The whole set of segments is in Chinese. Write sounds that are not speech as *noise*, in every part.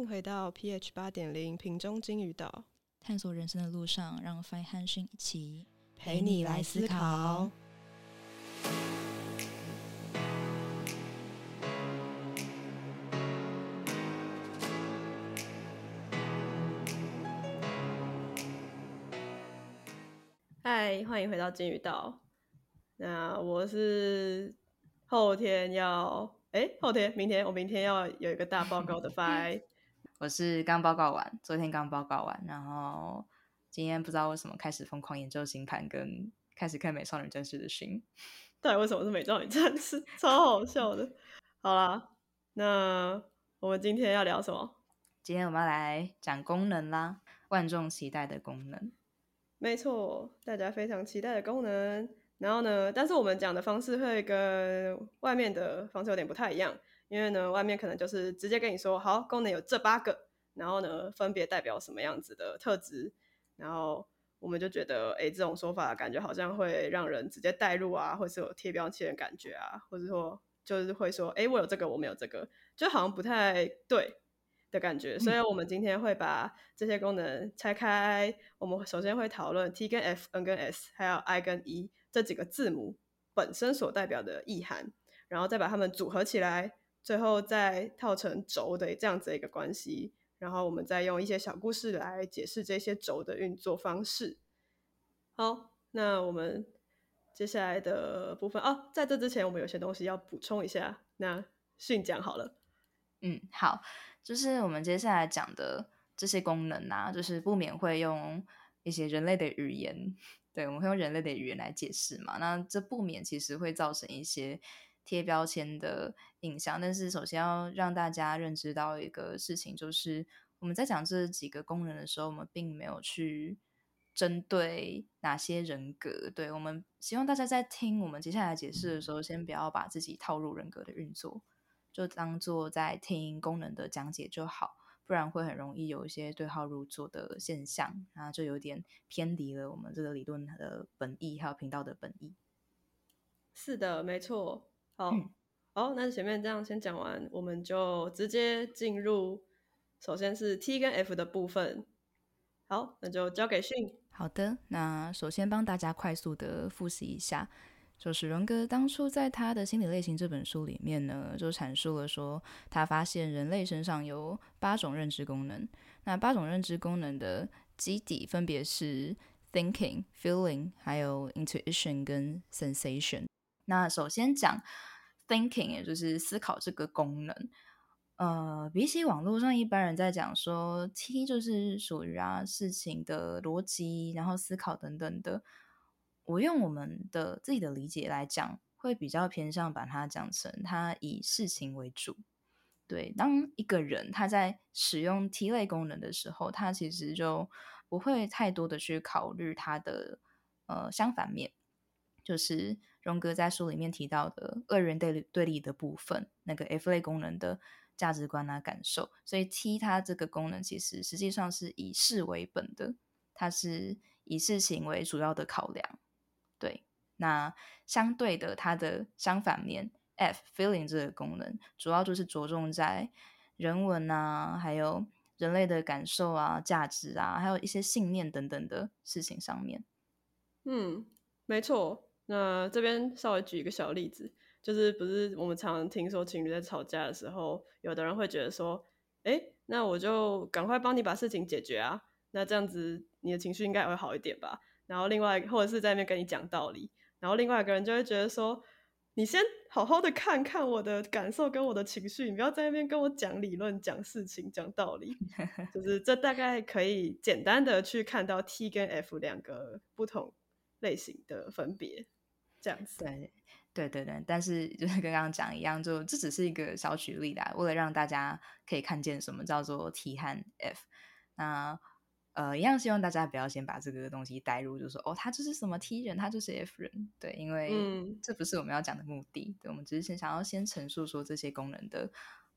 迎回到 pH 八点零瓶中金鱼岛，探索人生的路上，让 Fine 和讯一起陪你来思考。嗨，欢迎回到金鱼岛。那我是后天要，哎，后天、明天，我明天要有一个大报告的 Fine。*laughs* 我是刚报告完，昨天刚报告完，然后今天不知道为什么开始疯狂研究星盘，跟开始看《*laughs* 美少女战士》的心。到底为什么是《美少女战士》？超好笑的。好啦，那我们今天要聊什么？今天我们要来讲功能啦，万众期待的功能。没错，大家非常期待的功能。然后呢，但是我们讲的方式会跟外面的方式有点不太一样。因为呢，外面可能就是直接跟你说，好，功能有这八个，然后呢，分别代表什么样子的特质，然后我们就觉得，哎，这种说法感觉好像会让人直接带入啊，或是有贴标签的感觉啊，或者说就是会说，哎，我有这个，我没有这个，就好像不太对的感觉。所以我们今天会把这些功能拆开，我们首先会讨论 T 跟 F、N 跟 S，还有 I 跟 E 这几个字母本身所代表的意涵，然后再把它们组合起来。最后再套成轴的这样子一个关系，然后我们再用一些小故事来解释这些轴的运作方式。好，那我们接下来的部分哦，在这之前我们有些东西要补充一下。那训讲好了，嗯，好，就是我们接下来讲的这些功能啊，就是不免会用一些人类的语言，*laughs* 对，我们会用人类的语言来解释嘛。那这不免其实会造成一些。贴标签的印象，但是首先要让大家认知到一个事情，就是我们在讲这几个功能的时候，我们并没有去针对哪些人格。对我们希望大家在听我们接下来解释的时候，先不要把自己套入人格的运作，就当做在听功能的讲解就好，不然会很容易有一些对号入座的现象，然后就有点偏离了我们这个理论的本意，还有频道的本意。是的，没错。好，好，那前面这样先讲完，我们就直接进入，首先是 T 跟 F 的部分。好，那就交给训。好的，那首先帮大家快速的复习一下，就是荣格当初在他的心理类型这本书里面呢，就阐述了说，他发现人类身上有八种认知功能，那八种认知功能的基底分别是 thinking、feeling、还有 intuition 跟 sensation。那首先讲 thinking，也就是思考这个功能。呃，比起网络上一般人在讲说 T 就是属于啊事情的逻辑，然后思考等等的，我用我们的自己的理解来讲，会比较偏向把它讲成它以事情为主。对，当一个人他在使用 T 类功能的时候，他其实就不会太多的去考虑他的呃相反面。就是荣格在书里面提到的二元对立对立的部分，那个 F 类功能的价值观啊感受，所以 T 它这个功能其实实际上是以事为本的，它是以事情为主要的考量。对，那相对的，它的相反面 F feeling 这个功能，主要就是着重在人文啊，还有人类的感受啊、价值啊，还有一些信念等等的事情上面。嗯，没错。那这边稍微举一个小例子，就是不是我们常常听说情侣在吵架的时候，有的人会觉得说，哎，那我就赶快帮你把事情解决啊，那这样子你的情绪应该也会好一点吧。然后另外或者是在那边跟你讲道理，然后另外一个人就会觉得说，你先好好的看看我的感受跟我的情绪，你不要在那边跟我讲理论、讲事情、讲道理。*laughs* 就是这大概可以简单的去看到 T 跟 F 两个不同类型的分别。这样子，对，对对对，但是就是跟刚刚讲一样，就这只是一个小举例啦，为了让大家可以看见什么叫做 T 和 F。那呃，一样希望大家不要先把这个东西带入，就说哦，他就是什么 T 人，他就是 F 人，对，因为这不是我们要讲的目的。对，我们只是先想要先陈述说这些功能的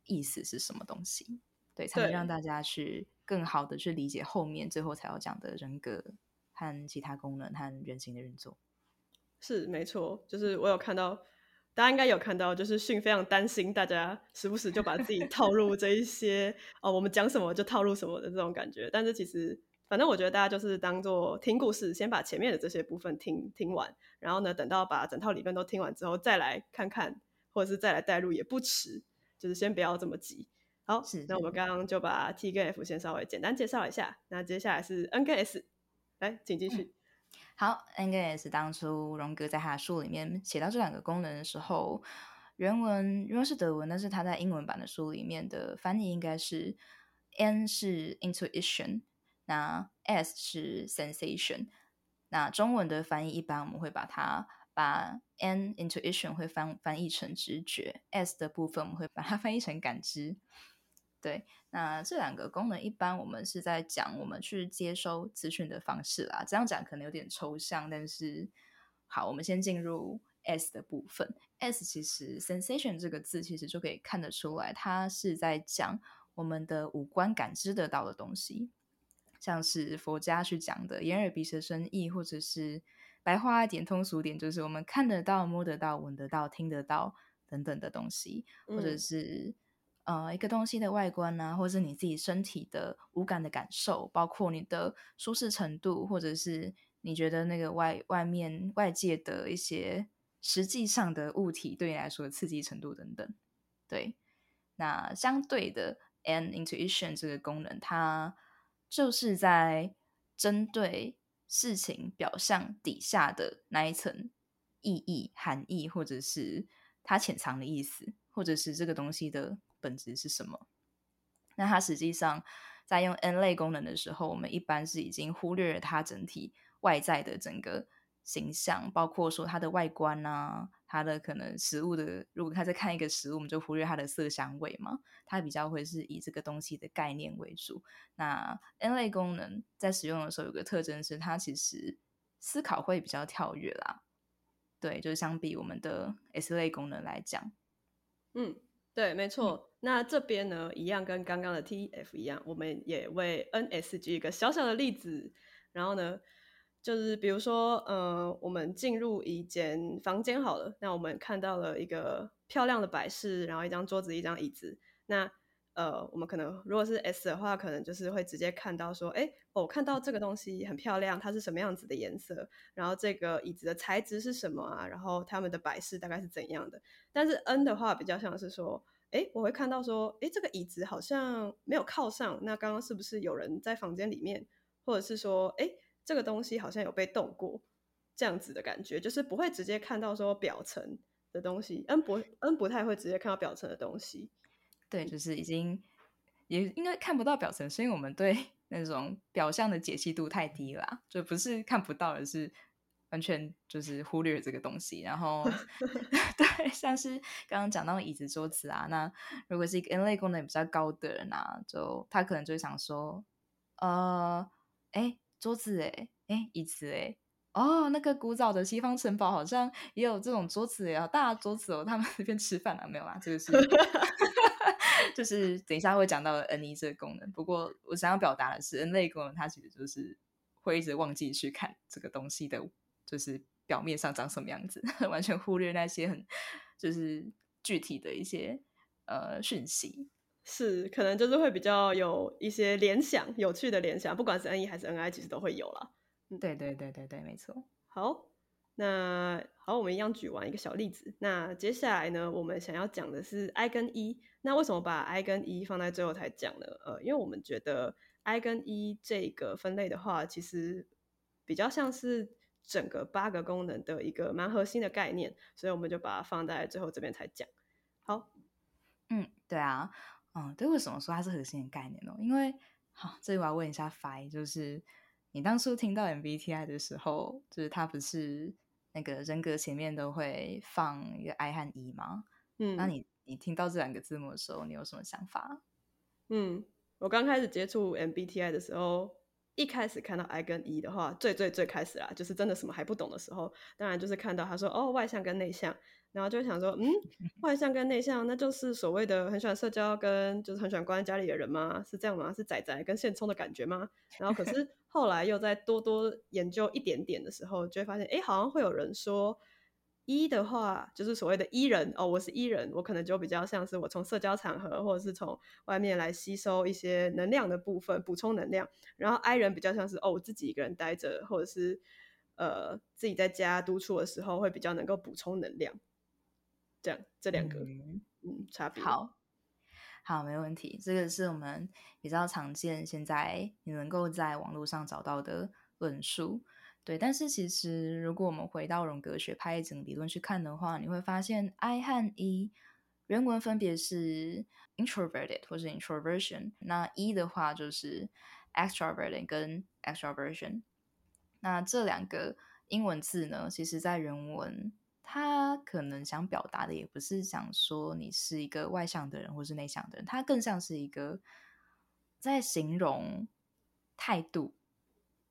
意思是什么东西，对，才能让大家去更好的去理解后面最后才要讲的人格和其他功能和人性的运作。是没错，就是我有看到大家应该有看到，就是迅非常担心大家时不时就把自己套入这一些哦，我们讲什么就套入什么的这种感觉。但是其实，反正我觉得大家就是当做听故事，先把前面的这些部分听听完，然后呢，等到把整套理论都听完之后，再来看看，或者是再来带入也不迟。就是先不要这么急。好，那我们刚刚就把 T 跟 F 先稍微简单介绍一下。那接下来是 N 跟 S，来，请继续。好，N 跟 S 当初荣格在他的书里面写到这两个功能的时候，原文原文是德文，但是他在英文版的书里面的翻译应该是 N 是 intuition，那 S 是 sensation。那中文的翻译一般我们会把它把 N intuition 会翻翻译成直觉，S 的部分我们会把它翻译成感知。对，那这两个功能一般我们是在讲我们去接收资讯的方式啦。这样讲可能有点抽象，但是好，我们先进入 S 的部分。S 其实 sensation 这个字其实就可以看得出来，它是在讲我们的五官感知得到的东西，像是佛家去讲的眼耳鼻舌身意，或者是白话一点、通俗点，就是我们看得到、摸得到、闻得到、听得到等等的东西，或者是。呃，一个东西的外观呢，或者是你自己身体的五感的感受，包括你的舒适程度，或者是你觉得那个外外面外界的一些实际上的物体对你来说的刺激程度等等。对，那相对的，an intuition 这个功能，它就是在针对事情表象底下的那一层意义、含义，或者是它潜藏的意思，或者是这个东西的。本质是什么？那它实际上在用 N 类功能的时候，我们一般是已经忽略了它整体外在的整个形象，包括说它的外观啊，它的可能食物的。如果他在看一个食物，我们就忽略它的色香味嘛。它比较会是以这个东西的概念为主。那 N 类功能在使用的时候，有个特征是它其实思考会比较跳跃啦。对，就是相比我们的 S 类功能来讲，嗯。对，没错。那这边呢，一样跟刚刚的 T F 一样，我们也为 N S 举一个小小的例子。然后呢，就是比如说，呃，我们进入一间房间好了，那我们看到了一个漂亮的摆饰，然后一张桌子，一张椅子。那呃，我们可能如果是 S 的话，可能就是会直接看到说，哎，我看到这个东西很漂亮，它是什么样子的颜色？然后这个椅子的材质是什么啊？然后他们的摆饰大概是怎样的？但是 N 的话比较像是说，哎，我会看到说，哎，这个椅子好像没有靠上，那刚刚是不是有人在房间里面？或者是说，哎，这个东西好像有被动过，这样子的感觉，就是不会直接看到说表层的东西。N 不 N 不太会直接看到表层的东西。对，就是已经也应该看不到表层，是因为我们对那种表象的解析度太低了，就不是看不到，而是完全就是忽略这个东西。然后，*laughs* *laughs* 对，像是刚刚讲到椅子、桌子啊，那如果是一个 N 类功能比较高的人啊，就他可能就想说，呃，哎，桌子，哎，哎，椅子，哎，哦，那个古早的西方城堡好像也有这种桌子，呀，大桌子哦，他们那边吃饭了没有啊？这个是。就是等一下会讲到 N 一这个功能，不过我想要表达的是 N 类功能，它其实就是会一直忘记去看这个东西的，就是表面上长什么样子，*laughs* 完全忽略那些很就是具体的一些呃讯息。是，可能就是会比较有一些联想，有趣的联想，不管是 N 一还是 N I，其实都会有了。对对对对对，没错。好。那好，我们一样举完一个小例子。那接下来呢，我们想要讲的是 I 跟 E。那为什么把 I 跟 E 放在最后才讲呢？呃，因为我们觉得 I 跟 E 这个分类的话，其实比较像是整个八个功能的一个蛮核心的概念，所以我们就把它放在最后这边才讲。好，嗯，对啊，嗯，对，为什么说它是核心的概念呢？因为好，这里我要问一下 Fi，就是你当初听到 MBTI 的时候，就是它不是。那个人格前面都会放一个 I 和 E 吗？嗯，那你你听到这两个字母的时候，你有什么想法？嗯，我刚开始接触 MBTI 的时候，一开始看到 I 跟 E 的话，最最最开始啦，就是真的什么还不懂的时候，当然就是看到他说哦，外向跟内向，然后就想说，嗯，外向跟内向，那就是所谓的很喜欢社交跟就是很喜欢关在家里的人吗？是这样吗？是仔仔跟现充的感觉吗？然后可是。*laughs* 后来又在多多研究一点点的时候，就会发现，哎，好像会有人说一的话就是所谓的伊人哦，我是伊人，我可能就比较像是我从社交场合或者是从外面来吸收一些能量的部分，补充能量。然后 I 人比较像是哦，我自己一个人待着，或者是呃自己在家独处的时候会比较能够补充能量。这样这两个嗯差别好，好没问题。这个是我们比较常见，现在你能够在网络上找到的论述。对，但是其实如果我们回到荣格学派一整理论去看的话，你会发现 I 和 E 原文分别是 introverted 或是 introversion。那 E 的话就是 extroverted 跟 extroversion。那这两个英文字呢，其实在原文他可能想表达的也不是想说你是一个外向的人或是内向的人，他更像是一个在形容态度。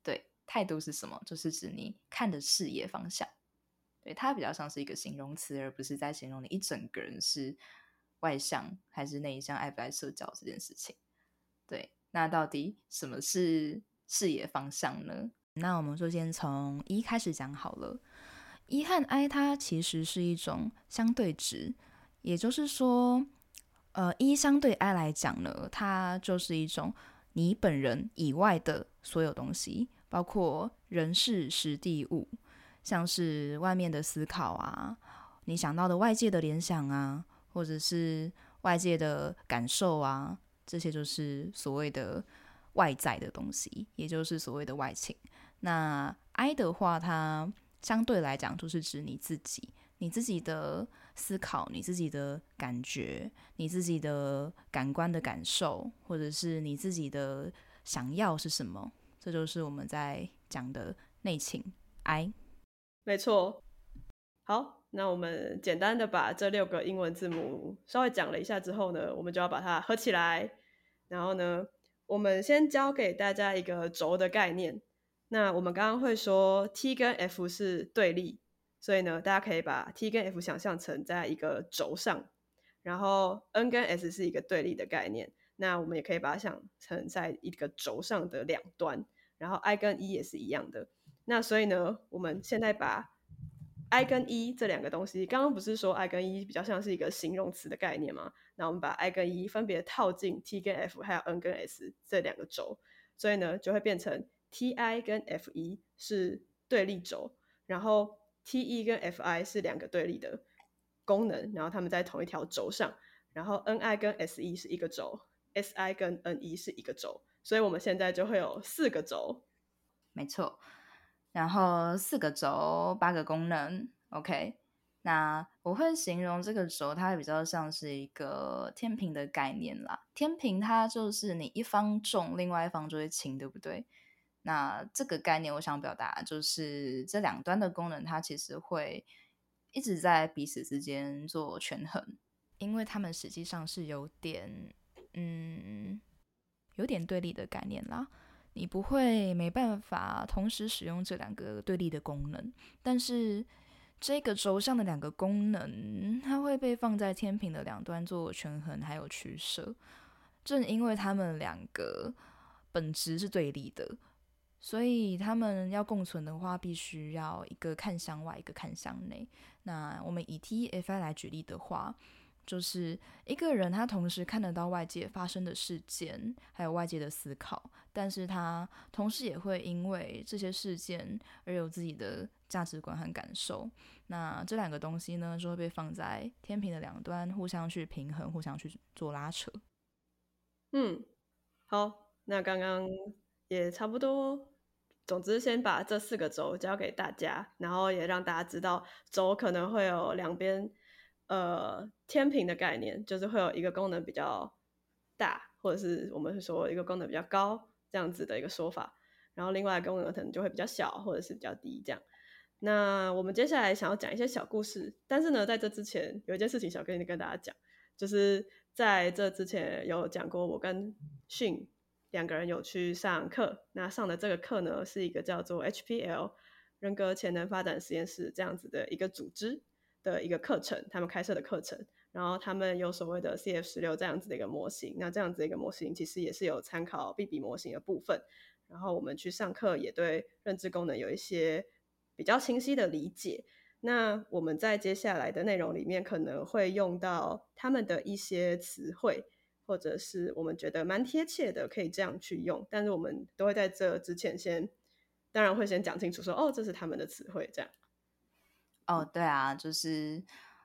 对态度是什么？就是指你看的视野方向，对它比较像是一个形容词，而不是在形容你一整个人是外向还是内向、爱不爱社交这件事情。对，那到底什么是视野方向呢？那我们就先从一开始讲好了。一和 I 它其实是一种相对值，也就是说，呃，一相对 I 来讲呢，它就是一种你本人以外的所有东西。包括人事、实地物，像是外面的思考啊，你想到的外界的联想啊，或者是外界的感受啊，这些就是所谓的外在的东西，也就是所谓的外情。那 I 的话，它相对来讲就是指你自己，你自己的思考，你自己的感觉，你自己的感官的感受，或者是你自己的想要是什么。这就是我们在讲的内情，I，没错。好，那我们简单的把这六个英文字母稍微讲了一下之后呢，我们就要把它合起来。然后呢，我们先教给大家一个轴的概念。那我们刚刚会说 T 跟 F 是对立，所以呢，大家可以把 T 跟 F 想象成在一个轴上，然后 N 跟 S 是一个对立的概念。那我们也可以把它想成在一个轴上的两端。然后 I 跟 E 也是一样的，那所以呢，我们现在把 I 跟 E 这两个东西，刚刚不是说 I 跟 E 比较像是一个形容词的概念吗？那我们把 I 跟 E 分别套进 T 跟 F 还有 N 跟 S 这两个轴，所以呢，就会变成 T I 跟 F E 是对立轴，然后 T E 跟 F I 是两个对立的功能，然后它们在同一条轴上，然后 N I 跟 S E 是一个轴，S I 跟 N E 是一个轴。所以我们现在就会有四个轴，没错。然后四个轴，八个功能。OK，那我会形容这个轴，它比较像是一个天平的概念啦。天平它就是你一方重，另外一方就会轻，对不对？那这个概念，我想表达就是这两端的功能，它其实会一直在彼此之间做权衡，因为它们实际上是有点，嗯。有点对立的概念啦，你不会没办法同时使用这两个对立的功能，但是这个轴上的两个功能，它会被放在天平的两端做权衡还有取舍。正因为它们两个本质是对立的，所以他们要共存的话，必须要一个看向外，一个看向内。那我们以 T F I 来举例的话。就是一个人，他同时看得到外界发生的事件，还有外界的思考，但是他同时也会因为这些事件而有自己的价值观和感受。那这两个东西呢，就会被放在天平的两端，互相去平衡，互相去做拉扯。嗯，好，那刚刚也差不多。总之，先把这四个轴交给大家，然后也让大家知道轴可能会有两边。呃，天平的概念就是会有一个功能比较大，或者是我们说一个功能比较高这样子的一个说法，然后另外功能可能就会比较小，或者是比较低这样。那我们接下来想要讲一些小故事，但是呢，在这之前有一件事情想跟你跟大家讲，就是在这之前有讲过，我跟训两个人有去上课，那上的这个课呢是一个叫做 HPL 人格潜能发展实验室这样子的一个组织。的一个课程，他们开设的课程，然后他们有所谓的 CF 十六这样子的一个模型，那这样子的一个模型其实也是有参考 BB 模型的部分，然后我们去上课也对认知功能有一些比较清晰的理解。那我们在接下来的内容里面可能会用到他们的一些词汇，或者是我们觉得蛮贴切的，可以这样去用。但是我们都会在这之前先，当然会先讲清楚说，哦，这是他们的词汇，这样。哦，对啊，就是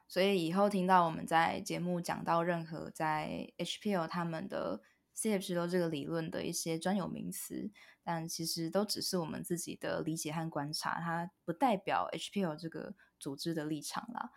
所以以后听到我们在节目讲到任何在 HPL 他们的 CF 十六这个理论的一些专有名词。但其实都只是我们自己的理解和观察，它不代表 HPL 这个组织的立场啦。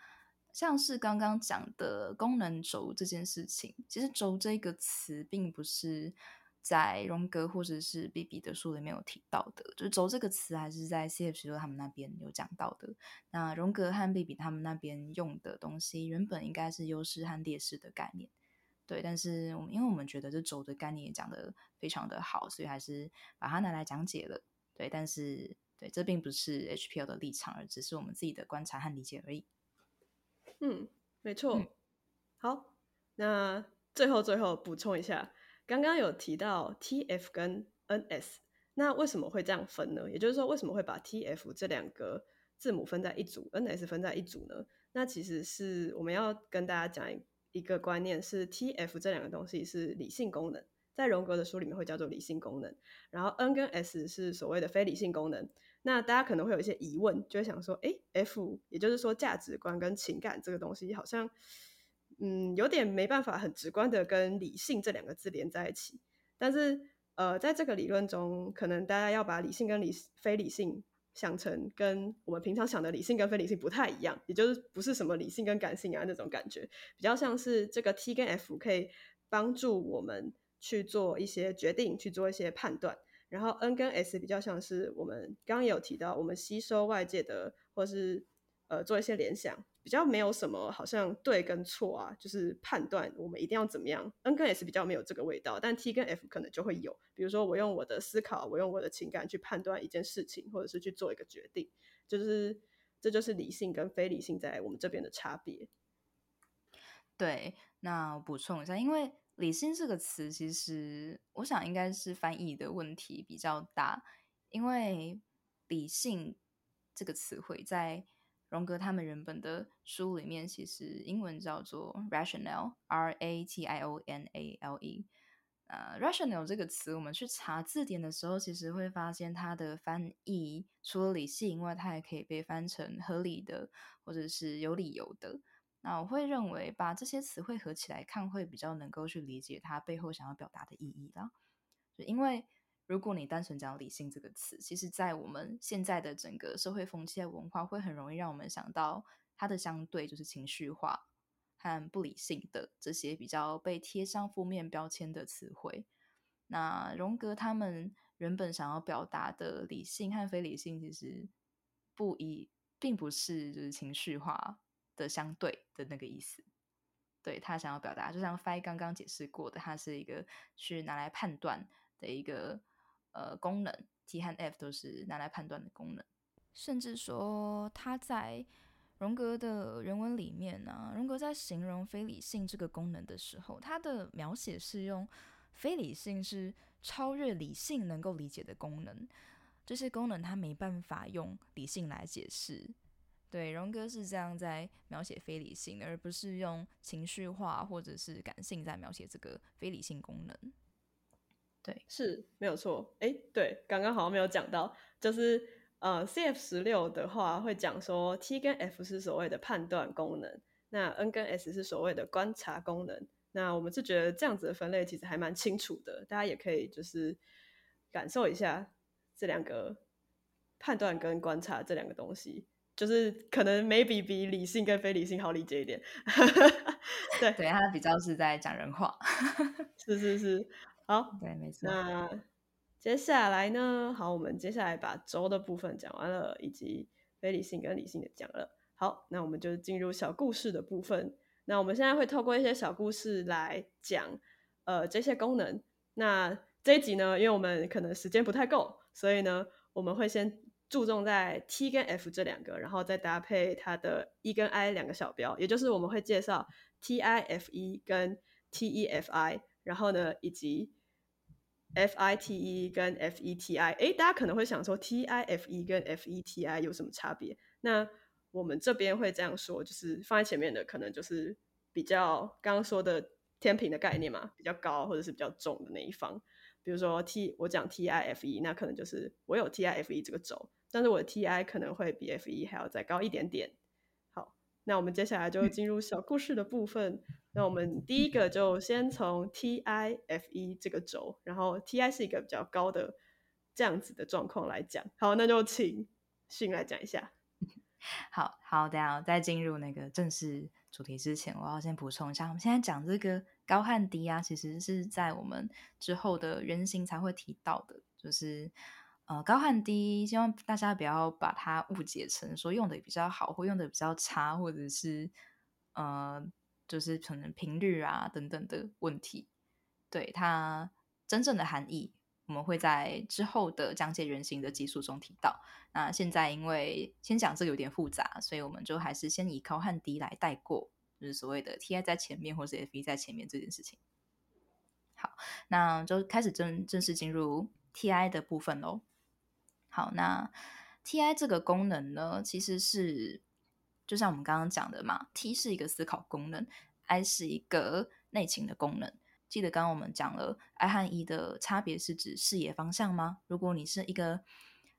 像是刚刚讲的功能轴这件事情，其实“轴”这个词并不是在荣格或者是 B B 的书里面有提到的，就“轴”这个词还是在 C F 十六他们那边有讲到的。那荣格和 B B 他们那边用的东西，原本应该是优势和劣势的概念。对，但是我们因为我们觉得这轴的概念也讲的非常的好，所以还是把它拿来讲解了。对，但是对，这并不是 HPL 的立场，而只是我们自己的观察和理解而已。嗯，没错。好，那最后最后补充一下，刚刚有提到 TF 跟 NS，那为什么会这样分呢？也就是说，为什么会把 TF 这两个字母分在一组，NS 分在一组呢？那其实是我们要跟大家讲一。一个观念是 T F 这两个东西是理性功能，在荣格的书里面会叫做理性功能，然后 N 跟 S 是所谓的非理性功能。那大家可能会有一些疑问，就会想说，哎，F 也就是说价值观跟情感这个东西好像，嗯，有点没办法很直观的跟理性这两个字连在一起。但是，呃，在这个理论中，可能大家要把理性跟理非理性。想成跟我们平常想的理性跟非理性不太一样，也就是不是什么理性跟感性啊那种感觉，比较像是这个 T 跟 F 可以帮助我们去做一些决定，去做一些判断，然后 N 跟 S 比较像是我们刚刚有提到，我们吸收外界的或是呃做一些联想。比较没有什么好像对跟错啊，就是判断我们一定要怎么样。N 跟 S 比较没有这个味道，但 T 跟 F 可能就会有。比如说，我用我的思考，我用我的情感去判断一件事情，或者是去做一个决定，就是这就是理性跟非理性在我们这边的差别。对，那我补充一下，因为理性这个词，其实我想应该是翻译的问题比较大，因为理性这个词汇在。荣格他们原本的书里面，其实英文叫做 rational，r a t i o n a l e。呃，rational 这个词，我们去查字典的时候，其实会发现它的翻译除了理性以外，它还可以被翻成合理的，或者是有理由的。那我会认为，把这些词汇合起来看，会比较能够去理解它背后想要表达的意义啦。因为。如果你单纯讲理性这个词，其实，在我们现在的整个社会风气文化，会很容易让我们想到它的相对就是情绪化和不理性的这些比较被贴上负面标签的词汇。那荣格他们原本想要表达的理性和非理性，其实不一，并不是就是情绪化的相对的那个意思。对他想要表达，就像 Fi 刚刚解释过的，它是一个去拿来判断的一个。呃，功能 T 和 F 都是拿来判断的功能，甚至说他在荣格的人文里面呢，荣格在形容非理性这个功能的时候，他的描写是用非理性是超越理性能够理解的功能，这些功能他没办法用理性来解释。对，荣格是这样在描写非理性的，而不是用情绪化或者是感性在描写这个非理性功能。对，是没有错。哎，对，刚刚好像没有讲到，就是呃，C F 十六的话会讲说，T 跟 F 是所谓的判断功能，那 N 跟 S 是所谓的观察功能。那我们是觉得这样子的分类其实还蛮清楚的，大家也可以就是感受一下这两个判断跟观察这两个东西，就是可能 maybe 比理性跟非理性好理解一点。对，对，他比较是在讲人话。*laughs* 是是是。好，对，没错。那接下来呢？好，我们接下来把轴的部分讲完了，以及非理性跟理性的讲了。好，那我们就进入小故事的部分。那我们现在会透过一些小故事来讲，呃，这些功能。那这一集呢，因为我们可能时间不太够，所以呢，我们会先注重在 T 跟 F 这两个，然后再搭配它的 E 跟 I 两个小标，也就是我们会介绍 T I F E 跟 T E F I。然后呢，以及 F I T E 跟 F E T I，哎，大家可能会想说 T I F E 跟 F E T I 有什么差别？那我们这边会这样说，就是放在前面的可能就是比较刚刚说的天平的概念嘛，比较高或者是比较重的那一方。比如说 T，我讲 T I F E，那可能就是我有 T I F E 这个轴，但是我的 T I 可能会比 F E 还要再高一点点。好，那我们接下来就进入小故事的部分。那我们第一个就先从 T I F E 这个轴，然后 T I 是一个比较高的这样子的状况来讲。好，那就请迅来讲一下。*laughs* 好好，等下在进入那个正式主题之前，我要先补充一下，我们现在讲这个。高和低啊，其实是在我们之后的原型才会提到的，就是呃高和低，希望大家不要把它误解成说用的比较好或用的比较差，或者是呃就是可能频率啊等等的问题。对它真正的含义，我们会在之后的讲解原型的技术中提到。那现在因为先讲这个有点复杂，所以我们就还是先以高和低来带过。就是所谓的 T I 在前面，或是 F E 在前面这件事情。好，那就开始正正式进入 T I 的部分喽。好，那 T I 这个功能呢，其实是就像我们刚刚讲的嘛，T 是一个思考功能，I 是一个内情的功能。记得刚刚我们讲了 I 和 E 的差别是指视野方向吗？如果你是一个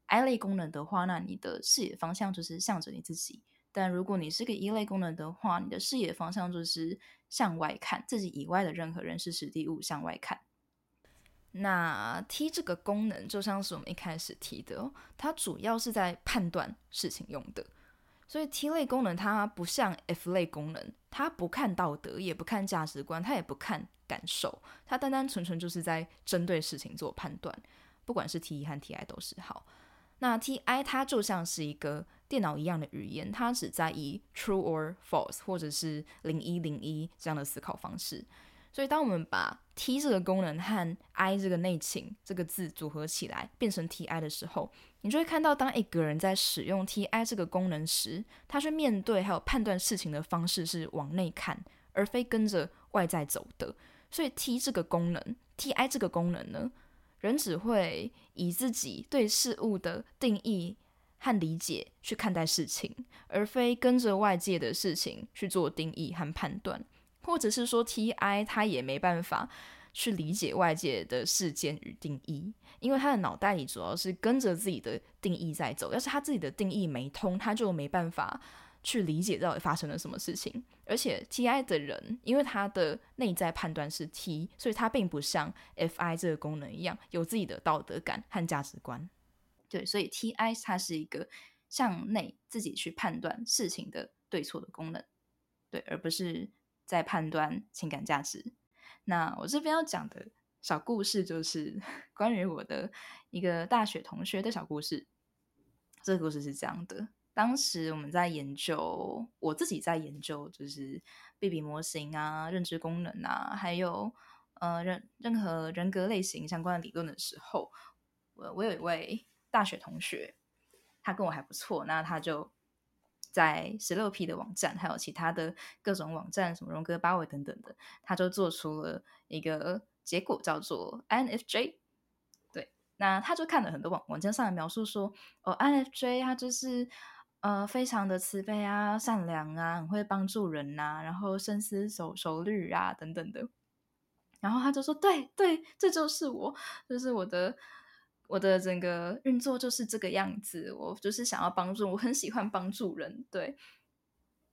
I 类功能的话，那你的视野方向就是向着你自己。但如果你是个一类功能的话，你的视野方向就是向外看，自己以外的任何人事、实地物向外看。那 T 这个功能就像是我们一开始提的，它主要是在判断事情用的。所以 T 类功能它不像 F 类功能，它不看道德，也不看价值观，它也不看感受，它单单纯纯就是在针对事情做判断。不管是 T 一和 Ti 都是好。那 Ti 它就像是一个。电脑一样的语言，它只在意 true or false，或者是零一零一这样的思考方式。所以，当我们把 T 这个功能和 I 这个内情这个字组合起来，变成 Ti 的时候，你就会看到，当一个人在使用 Ti 这个功能时，他去面对还有判断事情的方式是往内看，而非跟着外在走的。所以，T 这个功能，Ti 这个功能呢，人只会以自己对事物的定义。和理解去看待事情，而非跟着外界的事情去做定义和判断，或者是说 T I 他也没办法去理解外界的事件与定义，因为他的脑袋里主要是跟着自己的定义在走。要是他自己的定义没通，他就没办法去理解到底发生了什么事情。而且 T I 的人，因为他的内在判断是 T，所以他并不像 F I 这个功能一样有自己的道德感和价值观。对，所以 T I 它是一个向内自己去判断事情的对错的功能，对，而不是在判断情感价值。那我这边要讲的小故事就是 *laughs* 关于我的一个大学同学的小故事。这个故事是这样的：当时我们在研究，我自己在研究，就是比比模型啊、认知功能啊，还有呃任任何人格类型相关的理论的时候，我我有一位。大学同学，他跟我还不错，那他就在十六 P 的网站，还有其他的各种网站，什么荣格、八维等等的，他就做出了一个结果，叫做 INFJ。对，那他就看了很多网网站上的描述，说哦，INFJ 他就是呃非常的慈悲啊、善良啊，很会帮助人呐，然后深思熟熟虑啊等等的。然后他就说，对对，这就是我，就是我的。我的整个运作就是这个样子，我就是想要帮助，我很喜欢帮助人，对，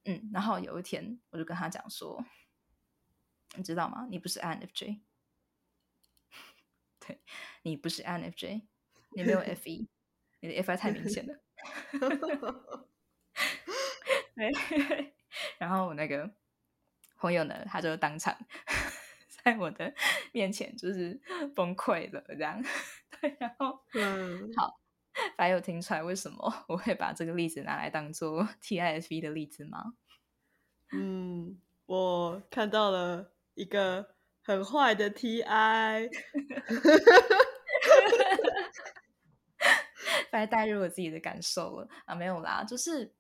嗯，然后有一天我就跟他讲说，你知道吗？你不是 INFJ，*laughs* 对你不是 INFJ，你没有 FE，*laughs* 你的 FI 太明显了，*laughs* 对，然后我那个朋友呢，他就当场。在我的 *laughs* 面前就是 *laughs* 崩溃了，这样 *laughs* 对，然后嗯，好，还有听出来为什么我会把这个例子拿来当做 T I S V 的例子吗？嗯，我看到了一个很坏的 T I，来带入我自己的感受了啊，没有啦，就是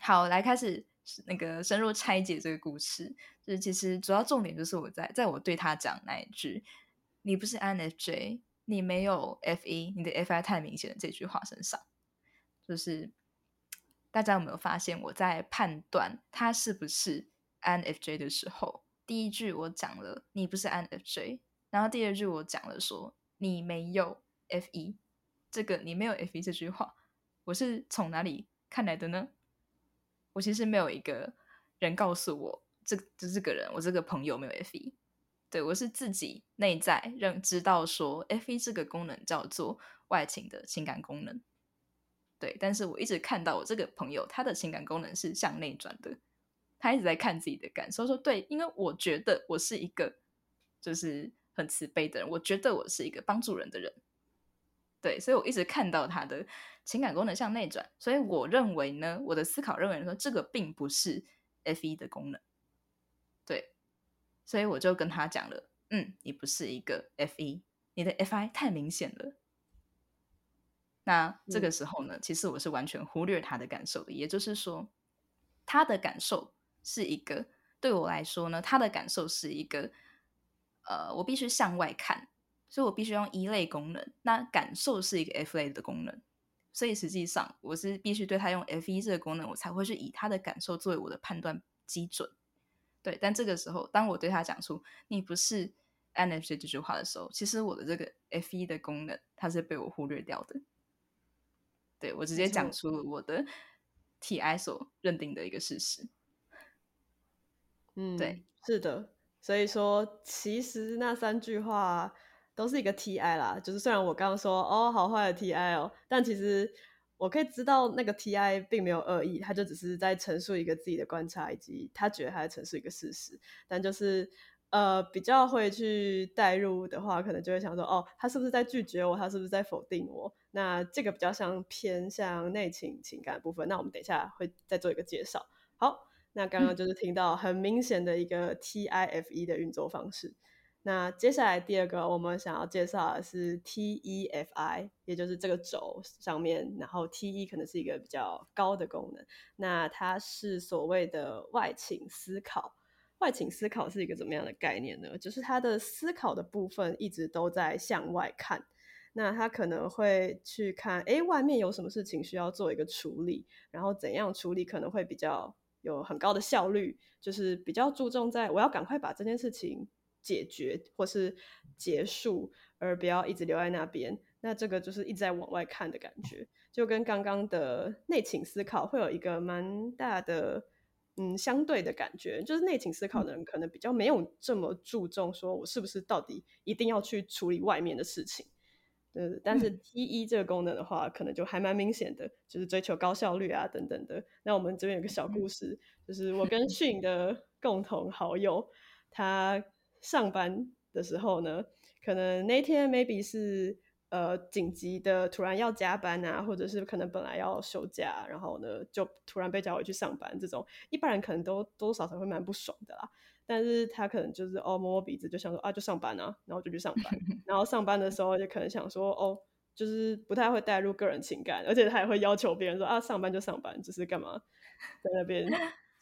好来开始。那个深入拆解这个故事，就是其实主要重点就是我在在我对他讲那一句“你不是 INFJ，你没有 FE，你的 FI 太明显了”这句话身上，就是大家有没有发现，我在判断他是不是 INFJ 的时候，第一句我讲了你不是 INFJ，然后第二句我讲了说你没有 F1，这个你没有 F1 这句话，我是从哪里看来的呢？我其实没有一个人告诉我，这这这个人，我这个朋友没有 F E，对我是自己内在认知道说 F E 这个功能叫做外倾的情感功能。对，但是我一直看到我这个朋友，他的情感功能是向内转的，他一直在看自己的感受，说对，因为我觉得我是一个就是很慈悲的人，我觉得我是一个帮助人的人，对，所以我一直看到他的情感功能向内转，所以我认为呢，我的思考认为说这个并不是 F 一的功能，对，所以我就跟他讲了，嗯，你不是一个 F 一，你的 F I 太明显了。那这个时候呢，其实我是完全忽略他的感受的。也就是说，他的感受是一个对我来说呢，他的感受是一个呃，我必须向外看，所以我必须用一类功能。那感受是一个 F 类的功能，所以实际上我是必须对他用 F 一这个功能，我才会去以他的感受作为我的判断基准。对，但这个时候，当我对他讲出“你不是 NFJ” 这句话的时候，其实我的这个 F 一的功能，它是被我忽略掉的。对我直接讲出了我的 T I 所认定的一个事实。嗯，对，是的。所以说，其实那三句话都是一个 T I 啦。就是虽然我刚刚说哦，好坏的 T I 哦，但其实我可以知道那个 T I 并没有恶意，他就只是在陈述一个自己的观察，以及他觉得他在陈述一个事实。但就是。呃，比较会去代入的话，可能就会想说，哦，他是不是在拒绝我？他是不是在否定我？那这个比较像偏向内情情感部分。那我们等一下会再做一个介绍。好，那刚刚就是听到很明显的一个 T I F E 的运作方式。那接下来第二个我们想要介绍的是 T E F I，也就是这个轴上面，然后 T E 可能是一个比较高的功能。那它是所谓的外倾思考。外倾思考是一个怎么样的概念呢？就是他的思考的部分一直都在向外看，那他可能会去看，哎，外面有什么事情需要做一个处理，然后怎样处理可能会比较有很高的效率，就是比较注重在我要赶快把这件事情解决或是结束，而不要一直留在那边。那这个就是一直在往外看的感觉，就跟刚刚的内倾思考会有一个蛮大的。嗯，相对的感觉就是内倾思考的人可能比较没有这么注重，说我是不是到底一定要去处理外面的事情。呃，但是 T 一这个功能的话，可能就还蛮明显的，就是追求高效率啊等等的。那我们这边有个小故事，就是我跟迅的共同好友，他上班的时候呢，可能那天 maybe 是。呃，紧急的突然要加班啊，或者是可能本来要休假，然后呢就突然被叫回去上班，这种一般人可能都多多少少会蛮不爽的啦。但是他可能就是哦摸摸鼻子，就想说啊就上班啊，然后就去上班。*laughs* 然后上班的时候就可能想说哦，就是不太会带入个人情感，而且他也会要求别人说啊上班就上班，就是干嘛在那边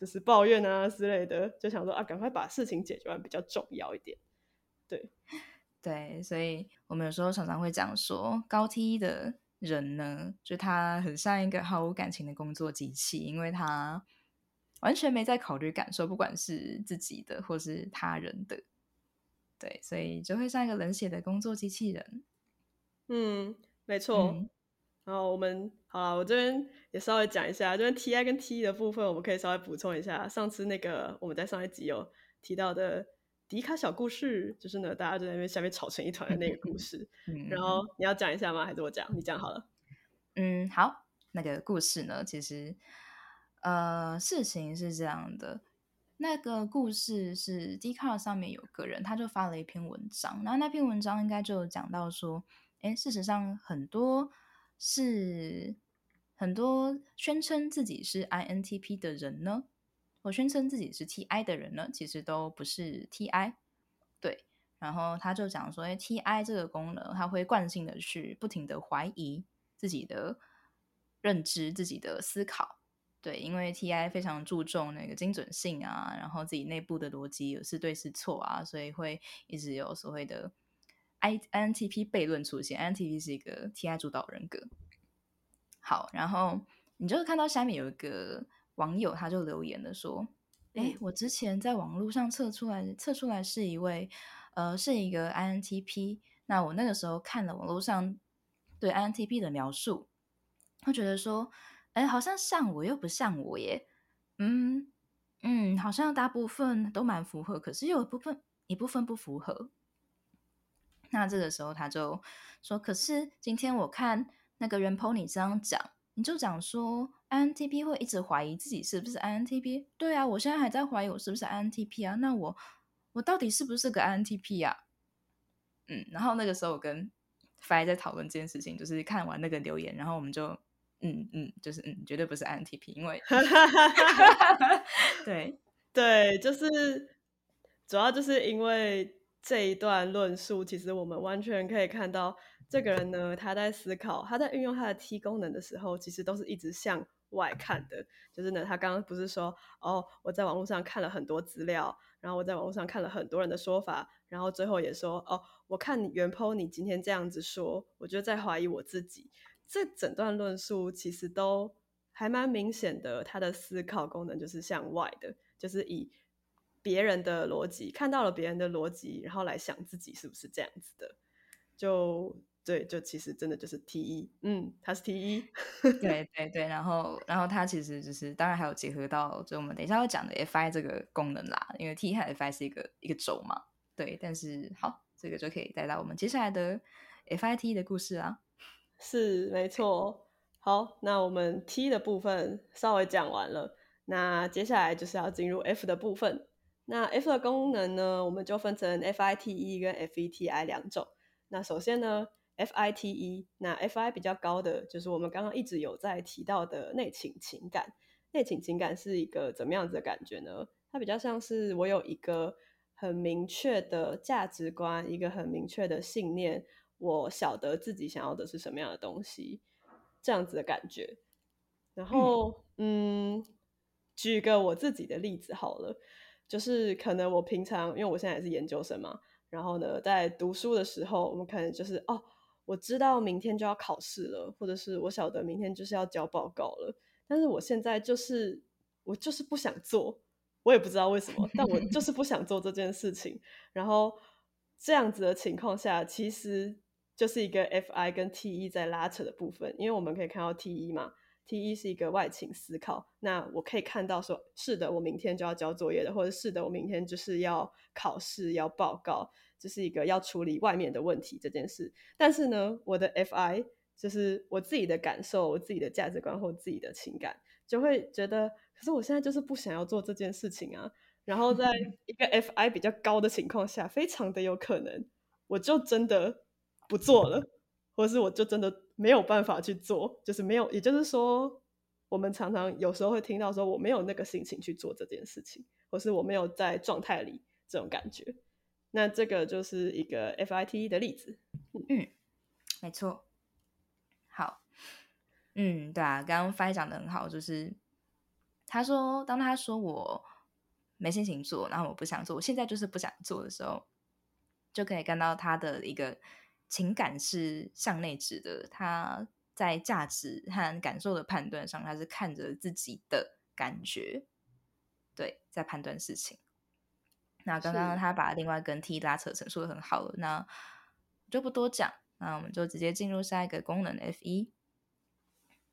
就是抱怨啊之类的，就想说啊赶快把事情解决完比较重要一点，对。对，所以我们有时候常常会讲说，高 T 的人呢，就他很像一个毫无感情的工作机器，因为他完全没在考虑感受，不管是自己的或是他人的。对，所以就会像一个冷血的工作机器人。嗯，没错。然后我们好了，我这边也稍微讲一下，这边 T I 跟 T 的部分，我们可以稍微补充一下。上次那个我们在上一集有提到的。迪卡小故事就是呢，大家就在那边下面吵成一团的那个故事。*laughs* 然后你要讲一下吗？还是我讲？你讲好了。嗯，好。那个故事呢，其实呃，事情是这样的。那个故事是迪卡上面有个人，他就发了一篇文章。然后那篇文章应该就讲到说，哎，事实上很多是很多宣称自己是 INTP 的人呢。我宣称自己是 T I 的人呢，其实都不是 T I。对，然后他就讲说，哎，T I 这个功能，他会惯性的去不停的怀疑自己的认知、自己的思考。对，因为 T I 非常注重那个精准性啊，然后自己内部的逻辑有是对是错啊，所以会一直有所谓的 I N T P 悖论出现。I N T P 是一个 T I 主导人格。好，然后。你就看到下面有一个网友，他就留言的说：“哎，我之前在网络上测出来，测出来是一位，呃，是一个 INTP。那我那个时候看了网络上对 INTP 的描述，会觉得说，哎，好像像我又不像我耶，嗯嗯，好像大部分都蛮符合，可是有一部分一部分不符合。那这个时候他就说，可是今天我看那个人 pony 这样讲。”你就讲说，INTP 会一直怀疑自己是不是 INTP？对啊，我现在还在怀疑我是不是 INTP 啊？那我我到底是不是个 INTP 啊？嗯，然后那个时候我跟 Fi 在讨论这件事情，就是看完那个留言，然后我们就嗯嗯，就是嗯，绝对不是 INTP，因为 *laughs* 对对，就是主要就是因为这一段论述，其实我们完全可以看到。这个人呢，他在思考，他在运用他的 T 功能的时候，其实都是一直向外看的。就是呢，他刚刚不是说，哦，我在网络上看了很多资料，然后我在网络上看了很多人的说法，然后最后也说，哦，我看你原 po 你今天这样子说，我就在怀疑我自己。这整段论述其实都还蛮明显的，他的思考功能就是向外的，就是以别人的逻辑看到了别人的逻辑，然后来想自己是不是这样子的，就。对，就其实真的就是 T 一，嗯，他是 T 一，*laughs* 对对对，然后然后他其实就是当然还有结合到就我们等一下要讲的 FI 这个功能啦，因为 T 和 FI 是一个一个轴嘛，对，但是好，这个就可以带到我们接下来的 FIT 的故事啊，是没错，好，那我们 T 的部分稍微讲完了，那接下来就是要进入 F 的部分，那 F 的功能呢，我们就分成 FITE 跟 FETI 两种，那首先呢。FITE，那 FI 比较高的就是我们刚刚一直有在提到的内倾情感。内倾情感是一个怎么样子的感觉呢？它比较像是我有一个很明确的价值观，一个很明确的信念，我晓得自己想要的是什么样的东西，这样子的感觉。然后，嗯，举个我自己的例子好了，就是可能我平常因为我现在也是研究生嘛，然后呢，在读书的时候，我们可能就是哦。我知道明天就要考试了，或者是我晓得明天就是要交报告了，但是我现在就是我就是不想做，我也不知道为什么，但我就 *laughs* 是不想做这件事情。然后这样子的情况下，其实就是一个 F I 跟 T E 在拉扯的部分，因为我们可以看到 T E 嘛，T E 是一个外倾思考，那我可以看到说，是的，我明天就要交作业的，或者是的，我明天就是要考试要报告。这是一个要处理外面的问题这件事，但是呢，我的 FI 就是我自己的感受、我自己的价值观或自己的情感，就会觉得，可是我现在就是不想要做这件事情啊。然后在 *laughs* 一个 FI 比较高的情况下，非常的有可能，我就真的不做了，或是我就真的没有办法去做，就是没有，也就是说，我们常常有时候会听到说，我没有那个心情去做这件事情，或是我没有在状态里这种感觉。那这个就是一个 FIT 的例子，嗯，没错。好，嗯，对啊，刚刚 Fi 讲的很好，就是他说，当他说我没心情做，然后我不想做，我现在就是不想做的时候，就可以看到他的一个情感是向内指的，他在价值和感受的判断上，他是看着自己的感觉，对，在判断事情。那刚刚他把另外跟 T 拉扯成说的很好了，那就不多讲，那我们就直接进入下一个功能 F 一。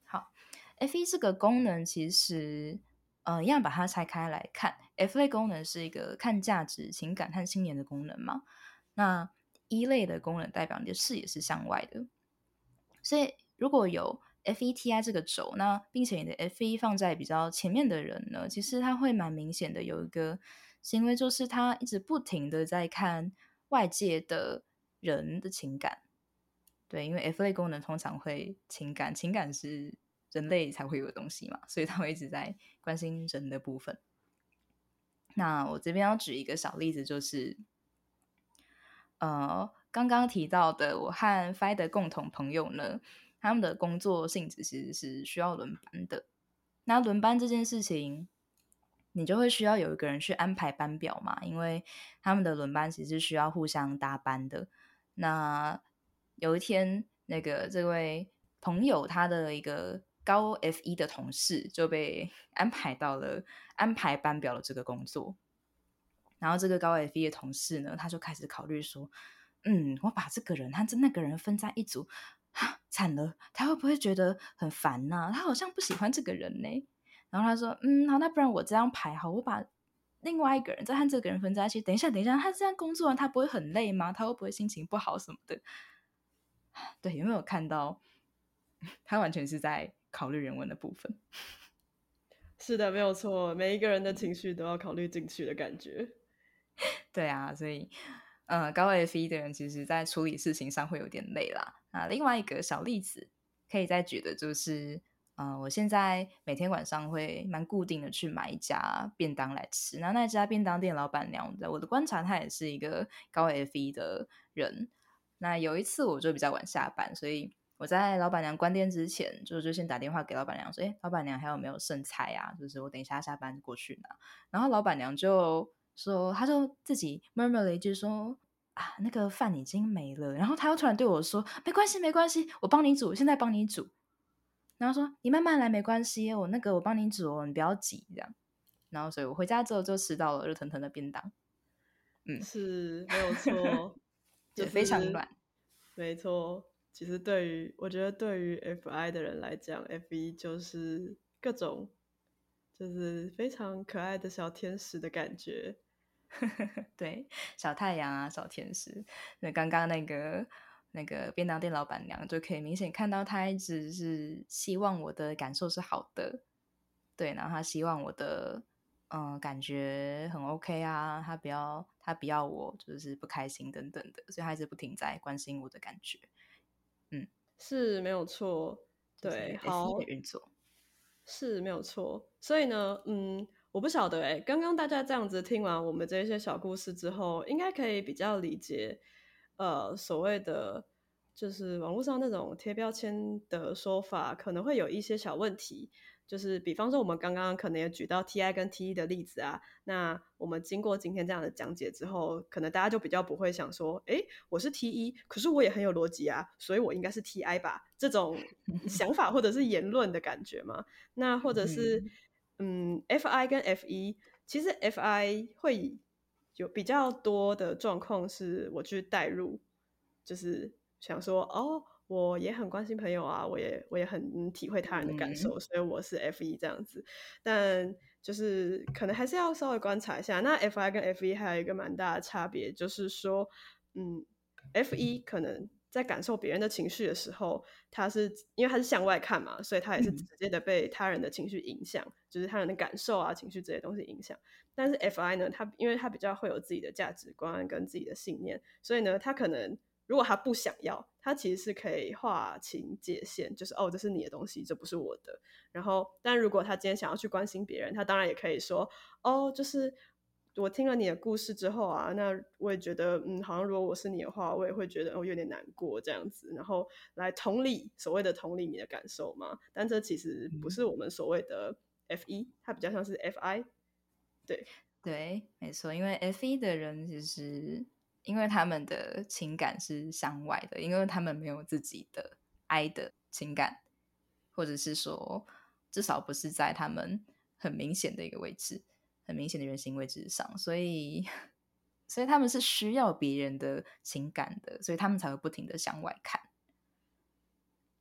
好，F 一这个功能其实，呃，一样把它拆开来看，F 类功能是一个看价值、情感和信念的功能嘛。那一类的功能代表你的视野是向外的，所以如果有 F E T I 这个轴，那并且你的 F 一放在比较前面的人呢，其实他会蛮明显的有一个。行为就是他一直不停的在看外界的人的情感，对，因为 F 类功能通常会情感，情感是人类才会有的东西嘛，所以他会一直在关心人的部分。那我这边要举一个小例子，就是呃，刚刚提到的我和 Fi 的共同朋友呢，他们的工作性质其实是需要轮班的。那轮班这件事情。你就会需要有一个人去安排班表嘛，因为他们的轮班其实需要互相搭班的。那有一天，那个这位朋友他的一个高 F 一的同事就被 *laughs* 安排到了安排班表的这个工作。然后这个高 F 一的同事呢，他就开始考虑说：“嗯，我把这个人和这那个人分在一组，啊，惨了，他会不会觉得很烦呢？他好像不喜欢这个人呢。”然后他说：“嗯，好，那不然我这样排好，我把。”另外一个人再和这个人分在一起，等一下，等一下，他这样工作完，他不会很累吗？他会不会心情不好什么的？*sighs* 对，有没有看到？*laughs* 他完全是在考虑人文的部分。*laughs* 是的，没有错，每一个人的情绪都要考虑进去的感觉。*laughs* 对啊，所以，呃，高 F 一的人，其实在处理事情上会有点累啦。啊，另外一个小例子可以再举的就是。嗯，我现在每天晚上会蛮固定的去买一家便当来吃。那那家便当店老板娘，在我的观察，她也是一个高 F 一的人。那有一次我就比较晚下班，所以我在老板娘关店之前，就就先打电话给老板娘说：“哎，老板娘还有没有剩菜啊？就是我等一下下班过去拿。”然后老板娘就说，他就自己 murmur 了一句说：“啊，那个饭已经没了。”然后他又突然对我说：“没关系，没关系，我帮你煮，现在帮你煮。”然后说你慢慢来没关系，我那个我帮你煮哦，你不要急这样。然后所以我回家之后就吃到了热腾腾的便当。嗯，是没有错，*laughs* 就非常软。没错，其实对于我觉得对于 FI 的人来讲，F 一就是各种就是非常可爱的小天使的感觉。*laughs* 对，小太阳啊，小天使。那刚刚那个。那个便当店老板娘就可以明显看到，她一直是希望我的感受是好的，对，然后她希望我的嗯感觉很 OK 啊，她不要她不要我就是不开心等等的，所以她一直不停在关心我的感觉，嗯，是没有错，对，好的运作是没有错，所以呢，嗯，我不晓得哎，刚刚大家这样子听完我们这些小故事之后，应该可以比较理解。呃，所谓的就是网络上那种贴标签的说法，可能会有一些小问题。就是比方说，我们刚刚可能也举到 T I 跟 T E 的例子啊。那我们经过今天这样的讲解之后，可能大家就比较不会想说，哎，我是 T E，可是我也很有逻辑啊，所以我应该是 T I 吧？这种想法或者是言论的感觉嘛。那或者是，嗯，F I 跟 F 一，其实 F I 会。有比较多的状况是我去代入，就是想说哦，我也很关心朋友啊，我也我也很体会他人的感受，所以我是 F 一这样子。但就是可能还是要稍微观察一下。那 F I 跟 F 一还有一个蛮大的差别，就是说，嗯，F 一可能。在感受别人的情绪的时候，他是因为他是向外看嘛，所以他也是直接的被他人的情绪影响，就是他人的感受啊、情绪这些东西影响。但是 FI 呢，他因为他比较会有自己的价值观跟自己的信念，所以呢，他可能如果他不想要，他其实是可以划清界限，就是哦，这是你的东西，这不是我的。然后，但如果他今天想要去关心别人，他当然也可以说哦，就是。我听了你的故事之后啊，那我也觉得，嗯，好像如果我是你的话，我也会觉得哦有点难过这样子，然后来同理所谓的同理你的感受嘛。但这其实不是我们所谓的 F 一，它比较像是 F I。对对，没错，因为 F 一的人其实因为他们的情感是向外的，因为他们没有自己的 I 的情感，或者是说至少不是在他们很明显的一个位置。很明显的人行位置上，所以，所以他们是需要别人的情感的，所以他们才会不停的向外看。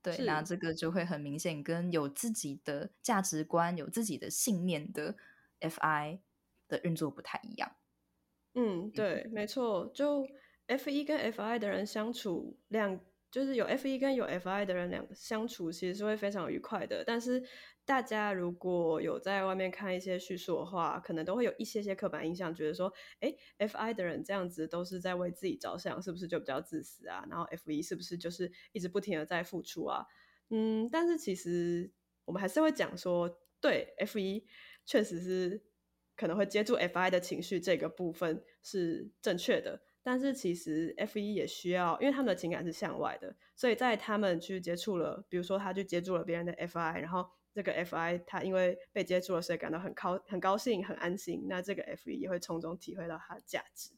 对，那这个就会很明显，跟有自己的价值观、有自己的信念的 FI 的运作不太一样。嗯，对，没错，就 F 一跟 FI 的人相处两。就是有 F 一跟有 FI 的人两相处，其实是会非常愉快的。但是大家如果有在外面看一些叙述的话，可能都会有一些些刻板印象，觉得说，哎，FI 的人这样子都是在为自己着想，是不是就比较自私啊？然后 F 一是不是就是一直不停的在付出啊？嗯，但是其实我们还是会讲说，对 F 一确实是可能会接住 FI 的情绪这个部分是正确的。但是其实 F 一也需要，因为他们的情感是向外的，所以在他们去接触了，比如说他去接触了别人的 FI，然后这个 FI 他因为被接触了，所以感到很高很高兴很安心，那这个 F 一也会从中体会到它的价值。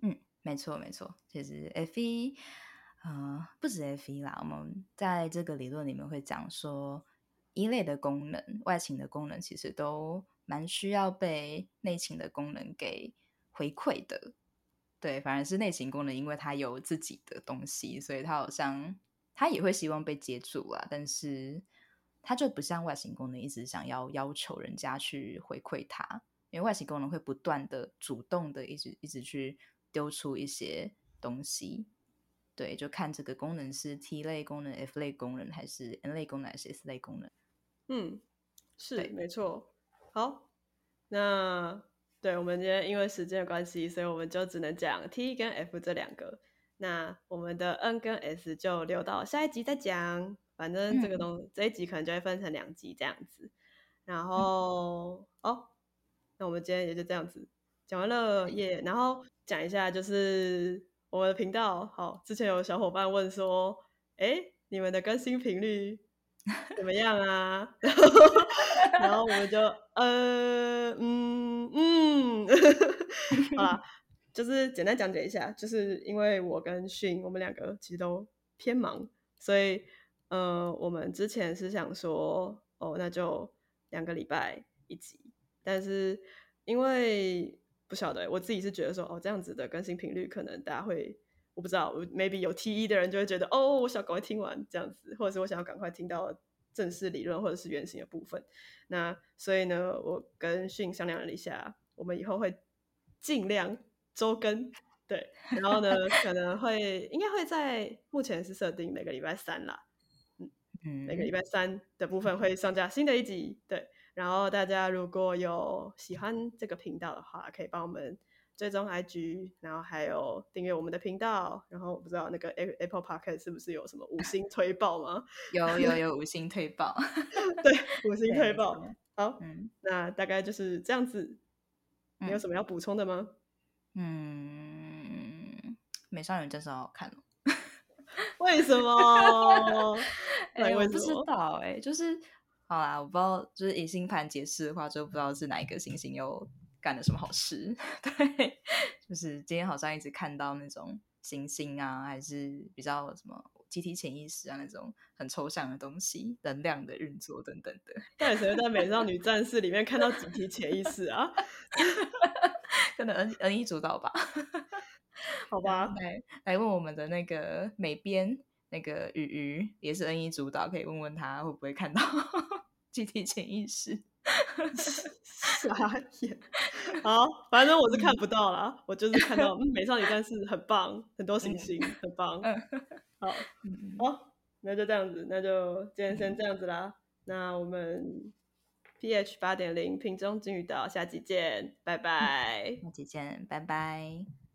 嗯，没错没错，其实 F 一呃，不止 F 一啦，我们在这个理论里面会讲说，一类的功能、外勤的功能，其实都蛮需要被内勤的功能给回馈的。对，反而是内勤功能，因为它有自己的东西，所以它好像它也会希望被接住啦。但是它就不像外形功能，一直想要要求人家去回馈它，因为外形功能会不断的主动的一直一直去丢出一些东西。对，就看这个功能是 T 类功能、F 类功能，还是 N 类功能，还是 S 类功能。嗯，是没错。好，那对我们今天因为时间的关系，所以我们就只能讲 T 跟 F 这两个。那我们的 N 跟 S 就留到下一集再讲。反正这个东这一集可能就会分成两集这样子。然后哦，那我们今天也就这样子讲完了耶。然后讲一下就是。我们的频道好，之前有小伙伴问说：“哎，你们的更新频率怎么样啊？” *laughs* 然后然后我们就呃嗯嗯，*laughs* 好啦，就是简单讲解一下，就是因为我跟迅我们两个其实都偏忙，所以呃，我们之前是想说哦，那就两个礼拜一集，但是因为不晓得，我自己是觉得说，哦，这样子的更新频率可能大家会，我不知道，maybe 有 T 一的人就会觉得，哦，我想赶快听完这样子，或者是我想要赶快听到正式理论或者是原型的部分。那所以呢，我跟迅商量了一下，我们以后会尽量周更，对，然后呢，可能会应该会在目前是设定每个礼拜三啦，每个礼拜三的部分会上架新的一集，对。然后大家如果有喜欢这个频道的话，可以帮我们追踪 IG，然后还有订阅我们的频道。然后我不知道那个 Apple Podcast 是不是有什么五星 *laughs* 推爆吗？有有有五星推爆，*laughs* 对，五星推爆。好，嗯，那大概就是这样子。你有什么要补充的吗？嗯，美少女真是好好看哦。*laughs* 为什么？*laughs* 哎，我不知道，哎，就是。好啦，我不知道，就是以星盘解释的话，就不知道是哪一个星星又干了什么好事。*laughs* 对，就是今天好像一直看到那种行星啊，还是比较什么集体潜意识啊那种很抽象的东西，能量的运作等等的。到底谁会在《美少女战士》里面看到集体潜意识啊？可能恩恩一主导吧。*laughs* 好吧，来来问我们的那个美编。那个鱼鱼也是 N 一主导，可以问问他会不会看到 *laughs* 集体潜意识。*laughs* 傻眼。好，反正我是看不到啦，我就是看到美少女战士很棒，很多星星，很棒。好，好，那就这样子，那就今天先这样子啦。那我们 PH 八点零瓶中金鱼岛，下期见，拜拜。下期见，拜拜。